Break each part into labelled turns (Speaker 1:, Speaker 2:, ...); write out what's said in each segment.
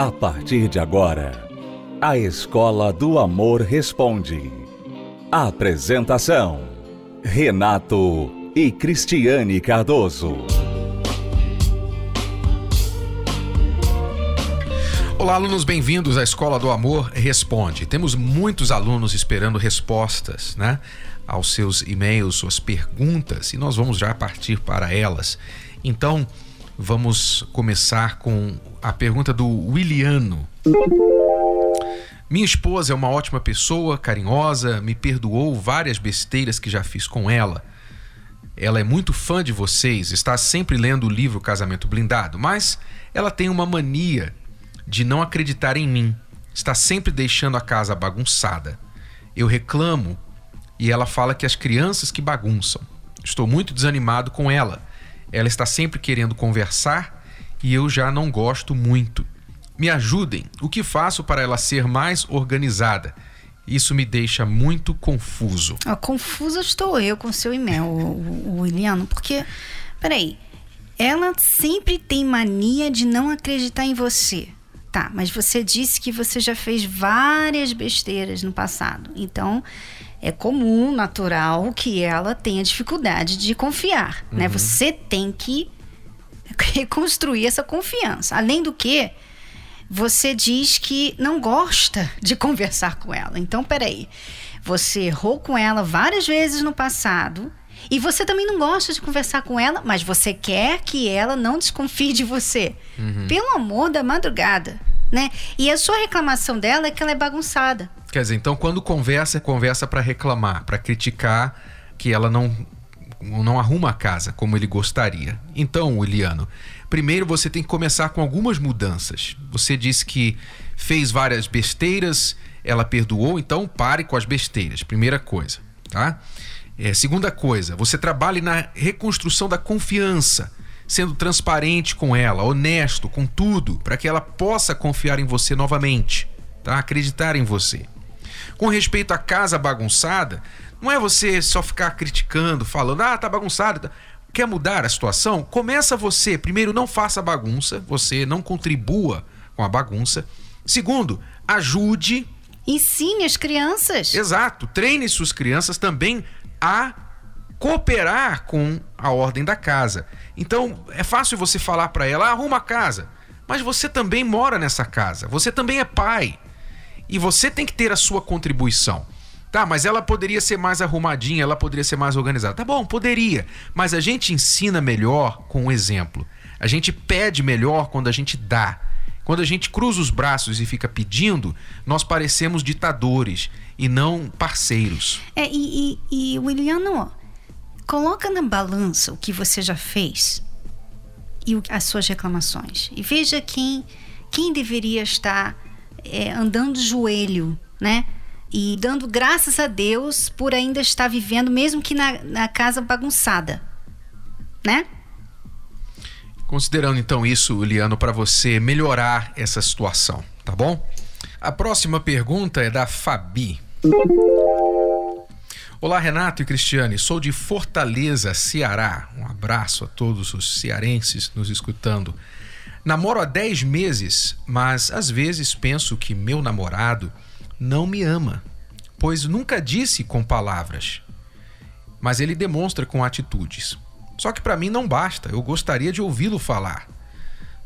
Speaker 1: A partir de agora, a Escola do Amor Responde. Apresentação: Renato e Cristiane Cardoso.
Speaker 2: Olá, alunos, bem-vindos à Escola do Amor Responde. Temos muitos alunos esperando respostas, né? Aos seus e-mails, suas perguntas, e nós vamos já partir para elas. Então, vamos começar com a pergunta do Williano. Minha esposa é uma ótima pessoa, carinhosa, me perdoou várias besteiras que já fiz com ela. Ela é muito fã de vocês, está sempre lendo o livro Casamento Blindado, mas ela tem uma mania de não acreditar em mim. Está sempre deixando a casa bagunçada. Eu reclamo e ela fala que as crianças que bagunçam. Estou muito desanimado com ela. Ela está sempre querendo conversar e eu já não gosto muito. Me ajudem. O que faço para ela ser mais organizada? Isso me deixa muito confuso.
Speaker 3: Ah, confusa estou eu com seu e-mail, o, o porque, peraí, ela sempre tem mania de não acreditar em você. Tá, mas você disse que você já fez várias besteiras no passado. Então, é comum, natural, que ela tenha dificuldade de confiar. Né? Uhum. Né? Você tem que reconstruir essa confiança. Além do que, você diz que não gosta de conversar com ela. Então, peraí. Você errou com ela várias vezes no passado. E você também não gosta de conversar com ela, mas você quer que ela não desconfie de você. Uhum. Pelo amor da madrugada, né? E a sua reclamação dela é que ela é bagunçada.
Speaker 2: Quer dizer, então quando conversa, é conversa para reclamar, para criticar que ela não não arruma a casa como ele gostaria. Então, Williano, primeiro você tem que começar com algumas mudanças. Você disse que fez várias besteiras, ela perdoou, então pare com as besteiras. Primeira coisa, tá? É, segunda coisa, você trabalhe na reconstrução da confiança, sendo transparente com ela, honesto com tudo, para que ela possa confiar em você novamente, tá? Acreditar em você. Com respeito à casa bagunçada, não é você só ficar criticando, falando, ah, tá bagunçado. Quer mudar a situação? Começa você. Primeiro, não faça bagunça, você não contribua com a bagunça. Segundo, ajude.
Speaker 3: Ensine as crianças.
Speaker 2: Exato. Treine suas crianças também a cooperar com a ordem da casa. Então, é fácil você falar para ela: ah, arruma a casa. Mas você também mora nessa casa. Você também é pai. E você tem que ter a sua contribuição. Tá, mas ela poderia ser mais arrumadinha, ela poderia ser mais organizada. Tá bom, poderia. Mas a gente ensina melhor com o exemplo. A gente pede melhor quando a gente dá. Quando a gente cruza os braços e fica pedindo, nós parecemos ditadores e não parceiros.
Speaker 3: É, e, e, e Williano, coloca na balança o que você já fez e as suas reclamações. E veja quem, quem deveria estar é, andando de joelho, né? e dando graças a Deus por ainda estar vivendo, mesmo que na, na casa bagunçada, né?
Speaker 2: Considerando então isso, Liano, para você melhorar essa situação, tá bom? A próxima pergunta é da Fabi. Olá, Renato e Cristiane. Sou de Fortaleza, Ceará. Um abraço a todos os cearenses nos escutando. Namoro há 10 meses, mas às vezes penso que meu namorado não me ama, pois nunca disse com palavras, mas ele demonstra com atitudes. Só que para mim não basta, eu gostaria de ouvi-lo falar.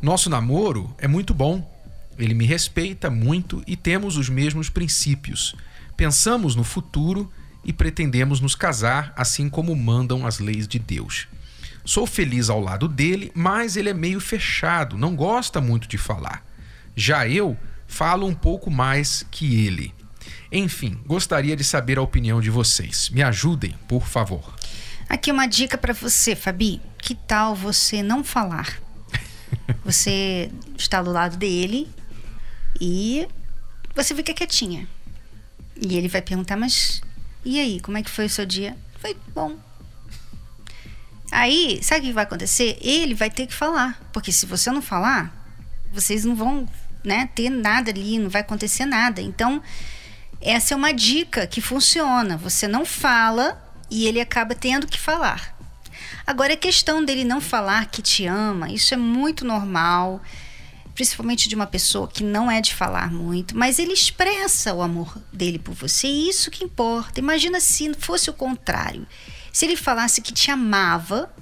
Speaker 2: Nosso namoro é muito bom. Ele me respeita muito e temos os mesmos princípios. Pensamos no futuro e pretendemos nos casar assim como mandam as leis de Deus. Sou feliz ao lado dele, mas ele é meio fechado, não gosta muito de falar. Já eu falo um pouco mais que ele. Enfim, gostaria de saber a opinião de vocês. Me ajudem, por favor.
Speaker 3: Aqui uma dica para você, Fabi. Que tal você não falar? Você está do lado dele e você fica quietinha. E ele vai perguntar: Mas e aí, como é que foi o seu dia? Foi bom. Aí, sabe o que vai acontecer? Ele vai ter que falar. Porque se você não falar, vocês não vão né, ter nada ali, não vai acontecer nada. Então, essa é uma dica que funciona. Você não fala e ele acaba tendo que falar. Agora, a questão dele não falar que te ama, isso é muito normal. principalmente de uma pessoa que não é de falar muito, mas ele expressa o amor dele por você, e isso que importa. Imagina se fosse o contrário. Se ele falasse que te amava,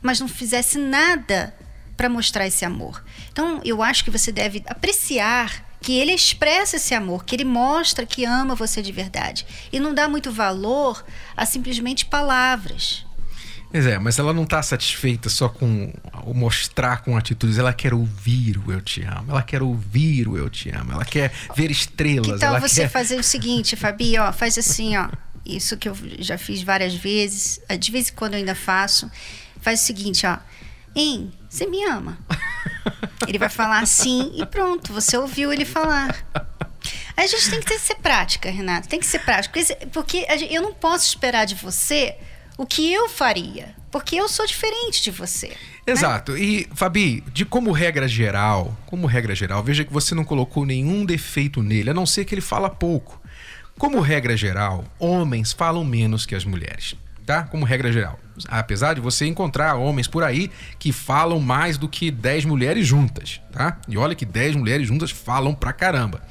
Speaker 3: mas não fizesse nada para mostrar esse amor. Então, eu acho que você deve apreciar que ele expressa esse amor, que ele mostra que ama você de verdade e não dá muito valor a simplesmente palavras.
Speaker 2: Pois é, mas ela não está satisfeita só com o mostrar com atitudes, ela quer ouvir o eu te amo, ela quer ouvir o eu te amo, ela quer ver estrelas.
Speaker 3: Que tal você
Speaker 2: quer...
Speaker 3: fazer o seguinte, Fabi, ó, faz assim, ó, isso que eu já fiz várias vezes, de vez em quando eu ainda faço, faz o seguinte, ó, Hein, você me ama? Ele vai falar sim e pronto, você ouviu ele falar. A gente tem que ter, ser prática, Renato. Tem que ser prática. Porque eu não posso esperar de você o que eu faria. Porque eu sou diferente de você. Né?
Speaker 2: Exato. Né? E, Fabi, de como regra geral, como regra geral, veja que você não colocou nenhum defeito nele, a não ser que ele fala pouco. Como regra geral, homens falam menos que as mulheres tá? Como regra geral. Apesar de você encontrar homens por aí que falam mais do que 10 mulheres juntas, tá? E olha que 10 mulheres juntas falam pra caramba.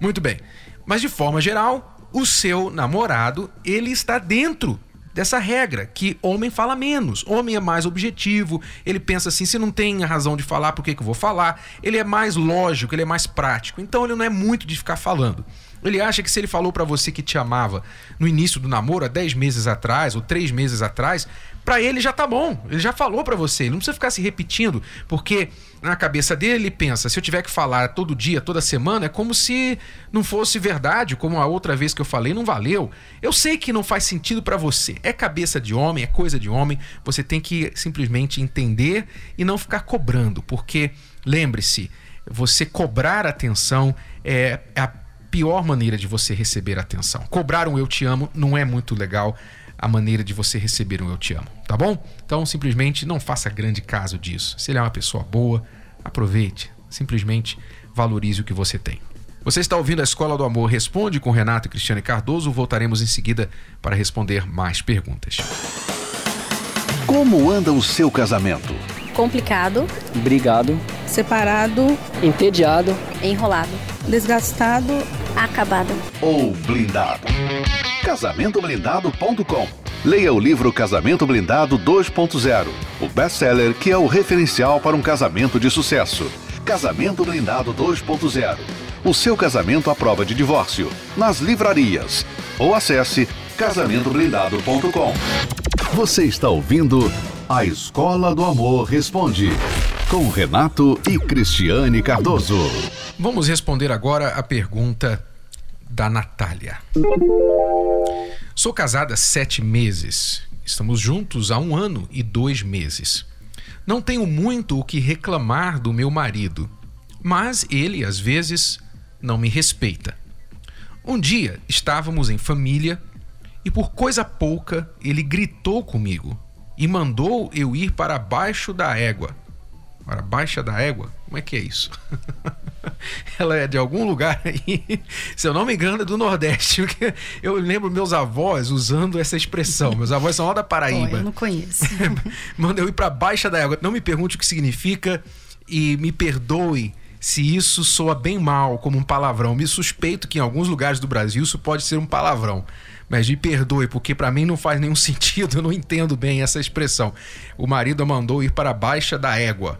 Speaker 2: Muito bem. Mas de forma geral, o seu namorado, ele está dentro dessa regra, que homem fala menos, homem é mais objetivo, ele pensa assim, se não tem razão de falar, por que, que eu vou falar? Ele é mais lógico, ele é mais prático, então ele não é muito de ficar falando. Ele acha que se ele falou para você que te amava no início do namoro, há 10 meses atrás ou 3 meses atrás, para ele já tá bom. Ele já falou para você. Ele não precisa ficar se repetindo, porque na cabeça dele ele pensa: se eu tiver que falar todo dia, toda semana, é como se não fosse verdade, como a outra vez que eu falei, não valeu. Eu sei que não faz sentido para você. É cabeça de homem, é coisa de homem. Você tem que simplesmente entender e não ficar cobrando, porque lembre-se, você cobrar atenção é a pior maneira de você receber atenção. Cobrar um eu te amo não é muito legal a maneira de você receber um eu te amo, tá bom? Então simplesmente não faça grande caso disso. Se ele é uma pessoa boa, aproveite, simplesmente valorize o que você tem. Você está ouvindo a Escola do Amor Responde com Renato e Cristiane Cardoso. Voltaremos em seguida para responder mais perguntas.
Speaker 1: Como anda o seu casamento?
Speaker 4: Complicado.
Speaker 5: Brigado.
Speaker 6: Separado.
Speaker 5: Entediado.
Speaker 4: Enrolado.
Speaker 6: Desgastado
Speaker 4: acabado.
Speaker 1: Ou blindado. Casamentoblindado.com Leia o livro Casamento Blindado 2.0, o best-seller que é o referencial para um casamento de sucesso. Casamento Blindado 2.0. O seu casamento à prova de divórcio. Nas livrarias. Ou acesse casamentoblindado.com. Você está ouvindo A Escola do Amor Responde com Renato e Cristiane Cardoso.
Speaker 2: Vamos responder agora a pergunta da Natália. Sou casada há sete meses. Estamos juntos há um ano e dois meses. Não tenho muito o que reclamar do meu marido, mas ele, às vezes, não me respeita. Um dia estávamos em família e, por coisa pouca, ele gritou comigo e mandou eu ir para baixo da égua. Para baixa da égua? Como é que é isso? Ela é de algum lugar aí, se eu não me engano, é do Nordeste. Porque eu lembro meus avós usando essa expressão. Meus avós são lá da Paraíba. Oh,
Speaker 3: eu não conheço.
Speaker 2: Manda eu ir para baixa da égua. Não me pergunte o que significa e me perdoe se isso soa bem mal como um palavrão. Me suspeito que em alguns lugares do Brasil isso pode ser um palavrão. Mas me perdoe, porque para mim não faz nenhum sentido, eu não entendo bem essa expressão. O marido mandou ir para a baixa da égua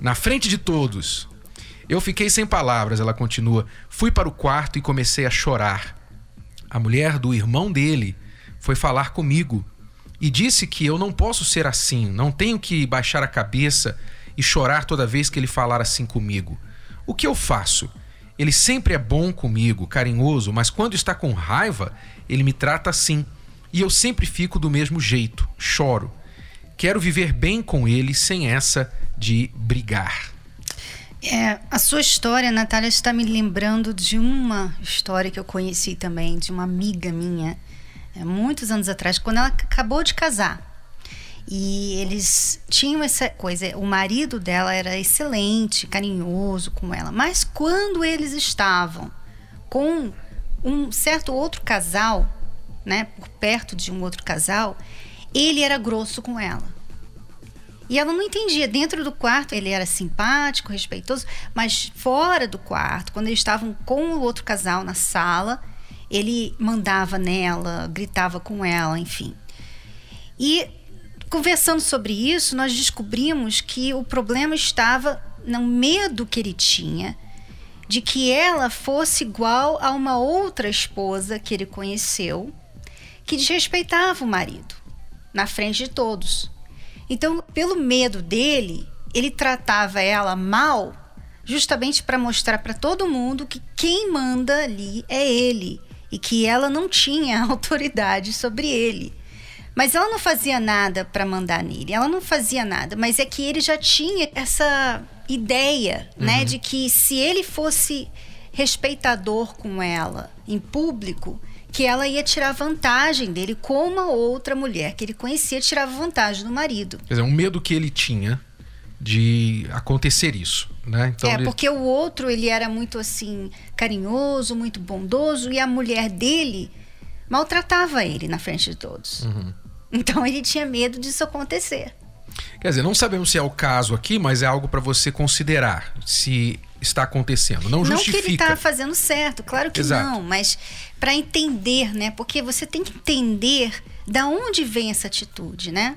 Speaker 2: na frente de todos. Eu fiquei sem palavras, ela continua. Fui para o quarto e comecei a chorar. A mulher do irmão dele foi falar comigo e disse que eu não posso ser assim, não tenho que baixar a cabeça e chorar toda vez que ele falar assim comigo. O que eu faço? Ele sempre é bom comigo, carinhoso, mas quando está com raiva, ele me trata assim. E eu sempre fico do mesmo jeito, choro. Quero viver bem com ele sem essa de brigar.
Speaker 3: É, a sua história, Natália, está me lembrando de uma história que eu conheci também, de uma amiga minha, é, muitos anos atrás, quando ela acabou de casar. E eles tinham essa coisa, o marido dela era excelente, carinhoso com ela, mas quando eles estavam com um certo outro casal, né, por perto de um outro casal, ele era grosso com ela. E ela não entendia. Dentro do quarto ele era simpático, respeitoso, mas fora do quarto, quando eles estavam com o outro casal na sala, ele mandava nela, gritava com ela, enfim. E conversando sobre isso, nós descobrimos que o problema estava no medo que ele tinha de que ela fosse igual a uma outra esposa que ele conheceu, que desrespeitava o marido na frente de todos. Então, pelo medo dele, ele tratava ela mal, justamente para mostrar para todo mundo que quem manda ali é ele e que ela não tinha autoridade sobre ele. Mas ela não fazia nada para mandar nele, ela não fazia nada, mas é que ele já tinha essa ideia, né, uhum. né, de que se ele fosse respeitador com ela em público, que ela ia tirar vantagem dele, como a outra mulher que ele conhecia tirava vantagem do marido.
Speaker 2: Quer dizer, um medo que ele tinha de acontecer isso, né?
Speaker 3: Então é, ele... porque o outro, ele era muito assim, carinhoso, muito bondoso, e a mulher dele maltratava ele na frente de todos. Uhum. Então ele tinha medo disso acontecer.
Speaker 2: Quer dizer, não sabemos se é o caso aqui, mas é algo para você considerar se está acontecendo. Não, não justifica.
Speaker 3: Não que ele está fazendo certo, claro que Exato. não, mas para entender, né? Porque você tem que entender da onde vem essa atitude, né?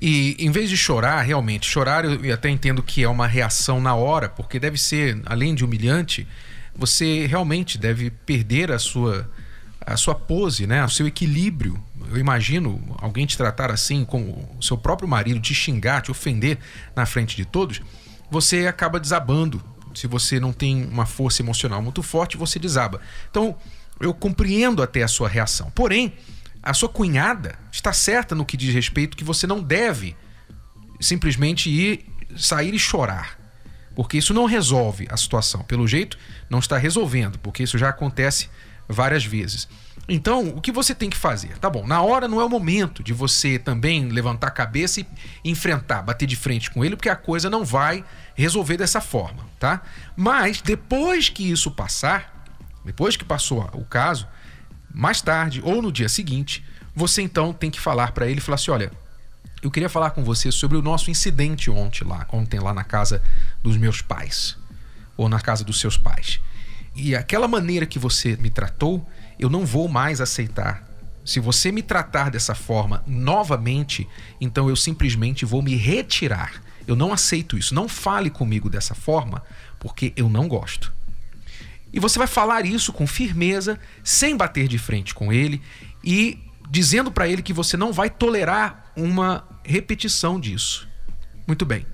Speaker 2: E em vez de chorar, realmente, chorar eu até entendo que é uma reação na hora, porque deve ser, além de humilhante, você realmente deve perder a sua a sua pose, né, o seu equilíbrio. Eu imagino alguém te tratar assim, com o seu próprio marido, te xingar, te ofender na frente de todos, você acaba desabando. Se você não tem uma força emocional muito forte, você desaba. Então, eu compreendo até a sua reação. Porém, a sua cunhada está certa no que diz respeito que você não deve simplesmente ir sair e chorar. Porque isso não resolve a situação. Pelo jeito, não está resolvendo, porque isso já acontece várias vezes. Então, o que você tem que fazer? Tá bom, na hora não é o momento de você também levantar a cabeça e enfrentar, bater de frente com ele, porque a coisa não vai resolver dessa forma, tá? Mas depois que isso passar, depois que passou o caso, mais tarde ou no dia seguinte, você então tem que falar para ele, falar assim, olha, eu queria falar com você sobre o nosso incidente ontem lá, ontem lá na casa dos meus pais ou na casa dos seus pais. E aquela maneira que você me tratou, eu não vou mais aceitar. Se você me tratar dessa forma novamente, então eu simplesmente vou me retirar. Eu não aceito isso. Não fale comigo dessa forma, porque eu não gosto. E você vai falar isso com firmeza, sem bater de frente com ele e dizendo para ele que você não vai tolerar uma repetição disso. Muito bem.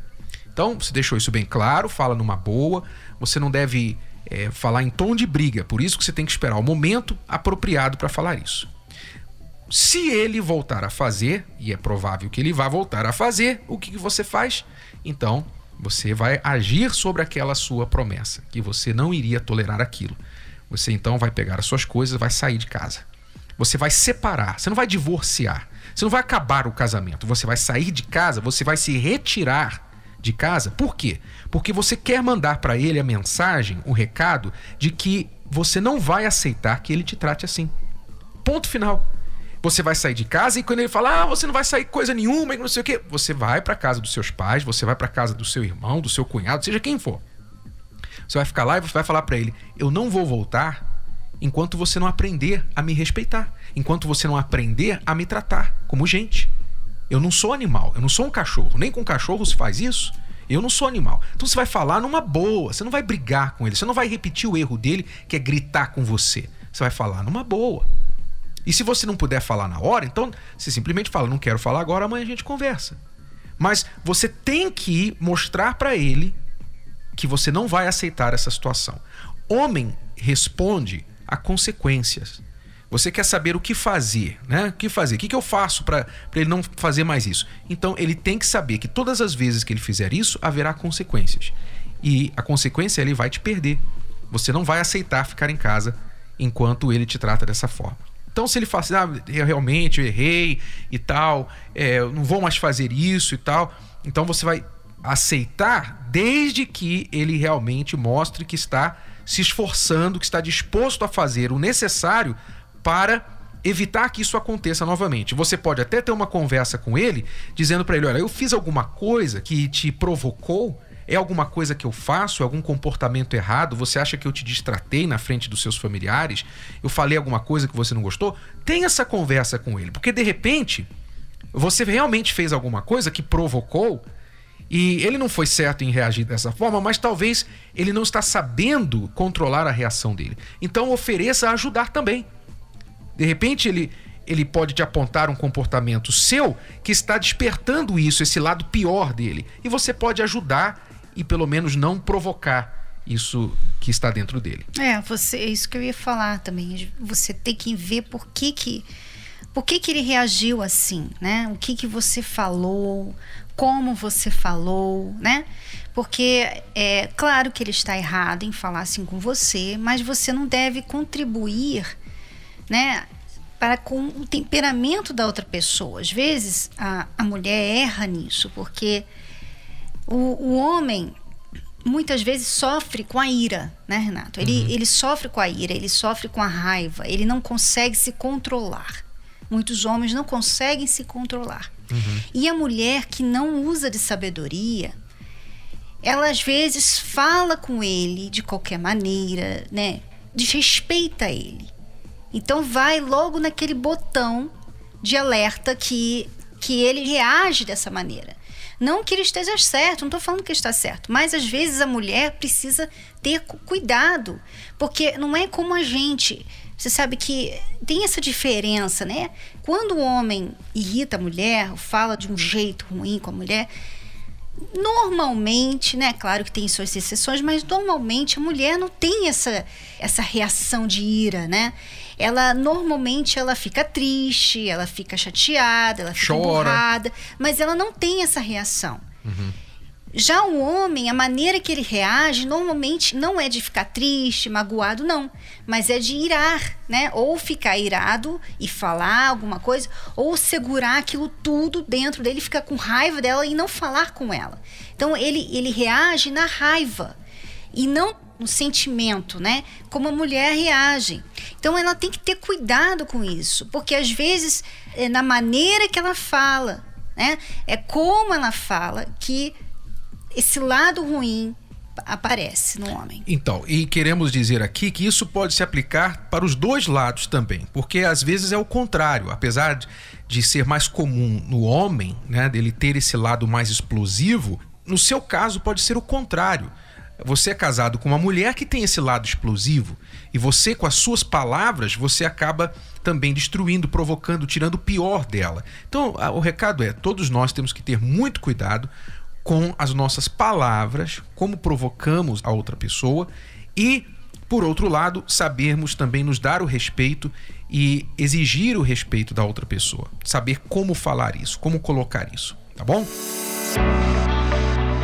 Speaker 2: Então, você deixou isso bem claro, fala numa boa, você não deve é, falar em tom de briga. Por isso que você tem que esperar o momento apropriado para falar isso. Se ele voltar a fazer, e é provável que ele vá voltar a fazer, o que, que você faz? Então, você vai agir sobre aquela sua promessa, que você não iria tolerar aquilo. Você então vai pegar as suas coisas, vai sair de casa. Você vai separar, você não vai divorciar, você não vai acabar o casamento, você vai sair de casa, você vai se retirar de casa. Por quê? Porque você quer mandar para ele a mensagem, o recado de que você não vai aceitar que ele te trate assim. Ponto final. Você vai sair de casa e quando ele fala, ah, você não vai sair coisa nenhuma e não sei o quê, você vai para casa dos seus pais, você vai para casa do seu irmão, do seu cunhado, seja quem for. Você vai ficar lá e você vai falar para ele: eu não vou voltar enquanto você não aprender a me respeitar, enquanto você não aprender a me tratar como gente. Eu não sou animal, eu não sou um cachorro. Nem com cachorro se faz isso. Eu não sou animal. Então você vai falar numa boa, você não vai brigar com ele, você não vai repetir o erro dele, que é gritar com você. Você vai falar numa boa. E se você não puder falar na hora, então você simplesmente fala: não quero falar agora, amanhã a gente conversa. Mas você tem que mostrar para ele que você não vai aceitar essa situação. Homem responde a consequências. Você quer saber o que fazer, né? O que fazer? O que, que eu faço para ele não fazer mais isso? Então ele tem que saber que todas as vezes que ele fizer isso, haverá consequências. E a consequência ele vai te perder. Você não vai aceitar ficar em casa enquanto ele te trata dessa forma. Então, se ele fala assim, ah, eu realmente errei e tal, é, eu não vou mais fazer isso e tal, então você vai aceitar desde que ele realmente mostre que está se esforçando, que está disposto a fazer o necessário para evitar que isso aconteça novamente. Você pode até ter uma conversa com ele, dizendo para ele: olha, eu fiz alguma coisa que te provocou. É alguma coisa que eu faço? É algum comportamento errado? Você acha que eu te distratei na frente dos seus familiares? Eu falei alguma coisa que você não gostou? Tem essa conversa com ele, porque de repente você realmente fez alguma coisa que provocou e ele não foi certo em reagir dessa forma, mas talvez ele não está sabendo controlar a reação dele. Então ofereça ajudar também. De repente ele ele pode te apontar um comportamento seu que está despertando isso, esse lado pior dele. E você pode ajudar e pelo menos não provocar isso que está dentro dele.
Speaker 3: É, você, é isso que eu ia falar também. Você tem que ver por que que por que, que ele reagiu assim, né? O que que você falou, como você falou, né? Porque é claro que ele está errado em falar assim com você, mas você não deve contribuir, né? Para com o temperamento da outra pessoa. Às vezes a, a mulher erra nisso, porque o, o homem muitas vezes sofre com a ira, né, Renato? Ele, uhum. ele sofre com a ira, ele sofre com a raiva, ele não consegue se controlar. Muitos homens não conseguem se controlar. Uhum. E a mulher que não usa de sabedoria, ela às vezes fala com ele de qualquer maneira, né? Desrespeita ele. Então vai logo naquele botão de alerta que, que ele reage dessa maneira. Não que ele esteja certo, não estou falando que está certo, mas às vezes a mulher precisa ter cuidado, porque não é como a gente. Você sabe que tem essa diferença, né? Quando o homem irrita a mulher, fala de um jeito ruim com a mulher, normalmente, né? Claro que tem suas exceções, mas normalmente a mulher não tem essa, essa reação de ira, né? Ela normalmente ela fica triste, ela fica chateada, ela fica Chora. mas ela não tem essa reação. Uhum. Já o homem, a maneira que ele reage, normalmente não é de ficar triste, magoado, não. Mas é de irar, né? Ou ficar irado e falar alguma coisa, ou segurar aquilo tudo dentro dele, ficar com raiva dela e não falar com ela. Então ele, ele reage na raiva e não no sentimento, né? Como a mulher reage. Então ela tem que ter cuidado com isso, porque às vezes é na maneira que ela fala, né? É como ela fala que esse lado ruim aparece no homem.
Speaker 2: Então, e queremos dizer aqui que isso pode se aplicar para os dois lados também, porque às vezes é o contrário, apesar de, de ser mais comum no homem, né, dele ter esse lado mais explosivo, no seu caso pode ser o contrário. Você é casado com uma mulher que tem esse lado explosivo e você com as suas palavras você acaba também destruindo, provocando, tirando o pior dela. Então, o recado é: todos nós temos que ter muito cuidado com as nossas palavras, como provocamos a outra pessoa e, por outro lado, sabermos também nos dar o respeito e exigir o respeito da outra pessoa. Saber como falar isso, como colocar isso, tá bom?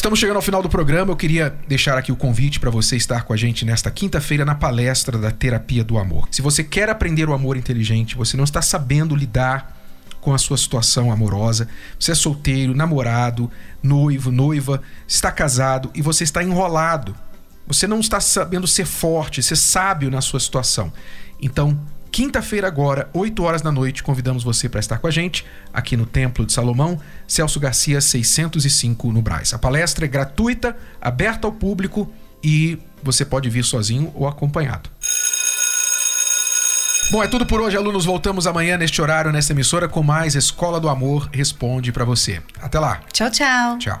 Speaker 2: Estamos chegando ao final do programa. Eu queria deixar aqui o convite para você estar com a gente nesta quinta-feira na palestra da Terapia do Amor. Se você quer aprender o amor inteligente, você não está sabendo lidar com a sua situação amorosa. Você é solteiro, namorado, noivo, noiva, está casado e você está enrolado. Você não está sabendo ser forte, ser sábio na sua situação. Então, quinta-feira agora, 8 horas da noite, convidamos você para estar com a gente aqui no Templo de Salomão, Celso Garcia 605 no Braz. A palestra é gratuita, aberta ao público e você pode vir sozinho ou acompanhado. Bom, é tudo por hoje, alunos. Voltamos amanhã neste horário, nesta emissora, com mais Escola do Amor Responde para você. Até lá.
Speaker 3: Tchau, tchau.
Speaker 2: Tchau.